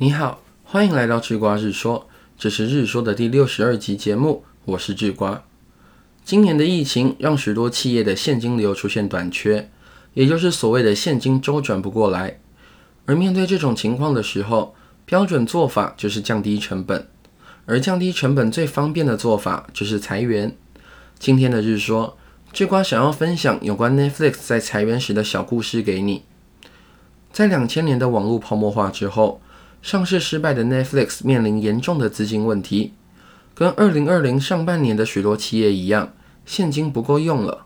你好，欢迎来到智瓜日说，这是日说的第六十二集节目，我是智瓜。今年的疫情让许多企业的现金流出现短缺，也就是所谓的现金周转不过来。而面对这种情况的时候，标准做法就是降低成本，而降低成本最方便的做法就是裁员。今天的日说，智瓜想要分享有关 Netflix 在裁员时的小故事给你。在两千年的网络泡沫化之后，上市失败的 Netflix 面临严重的资金问题，跟二零二零上半年的许多企业一样，现金不够用了。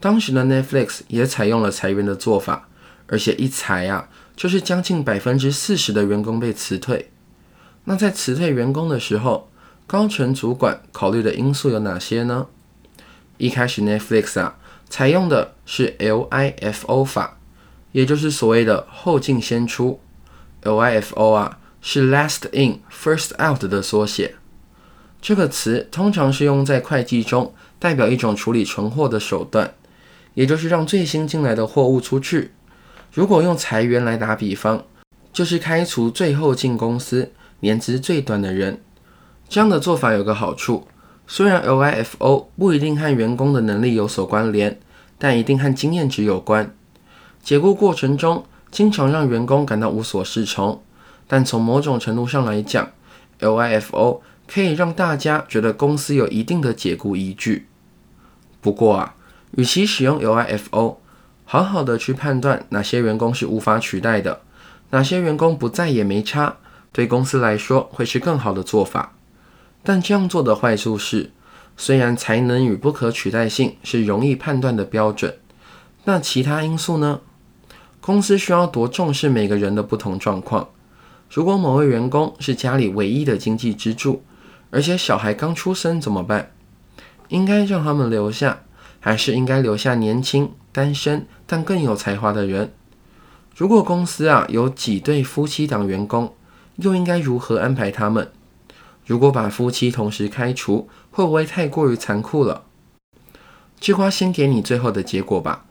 当时的 Netflix 也采用了裁员的做法，而且一裁啊，就是将近百分之四十的员工被辞退。那在辞退员工的时候，高层主管考虑的因素有哪些呢？一开始 Netflix 啊，采用的是 LIFO 法，也就是所谓的后进先出。LIFO 啊，是 Last In First Out 的缩写。这个词通常是用在会计中，代表一种处理存货的手段，也就是让最新进来的货物出去。如果用裁员来打比方，就是开除最后进公司、年资最短的人。这样的做法有个好处，虽然 LIFO 不一定和员工的能力有所关联，但一定和经验值有关。解雇过程中，经常让员工感到无所适从，但从某种程度上来讲，LIFO 可以让大家觉得公司有一定的解雇依据。不过啊，与其使用 LIFO，好好的去判断哪些员工是无法取代的，哪些员工不在也没差，对公司来说会是更好的做法。但这样做的坏处是，虽然才能与不可取代性是容易判断的标准，那其他因素呢？公司需要多重视每个人的不同状况。如果某位员工是家里唯一的经济支柱，而且小孩刚出生怎么办？应该让他们留下，还是应该留下年轻、单身但更有才华的人？如果公司啊有几对夫妻档员工，又应该如何安排他们？如果把夫妻同时开除，会不会太过于残酷了？这话先给你最后的结果吧。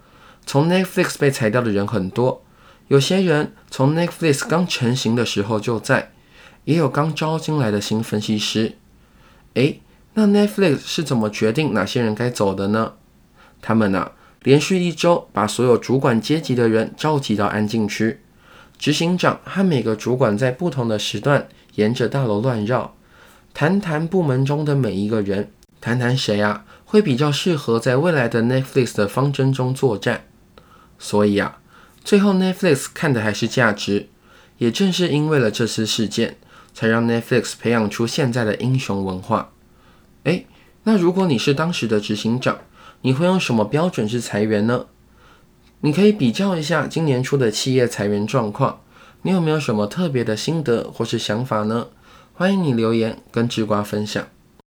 从 Netflix 被裁掉的人很多，有些人从 Netflix 刚成型的时候就在，也有刚招进来的新分析师。诶，那 Netflix 是怎么决定哪些人该走的呢？他们呢，连续一周把所有主管阶级的人召集到安静区，执行长和每个主管在不同的时段沿着大楼乱绕，谈谈部门中的每一个人，谈谈谁啊会比较适合在未来的 Netflix 的方针中作战。所以啊，最后 Netflix 看的还是价值。也正是因为了这次事件，才让 Netflix 培养出现在的英雄文化。诶，那如果你是当时的执行长，你会用什么标准去裁员呢？你可以比较一下今年初的企业裁员状况，你有没有什么特别的心得或是想法呢？欢迎你留言跟智瓜分享。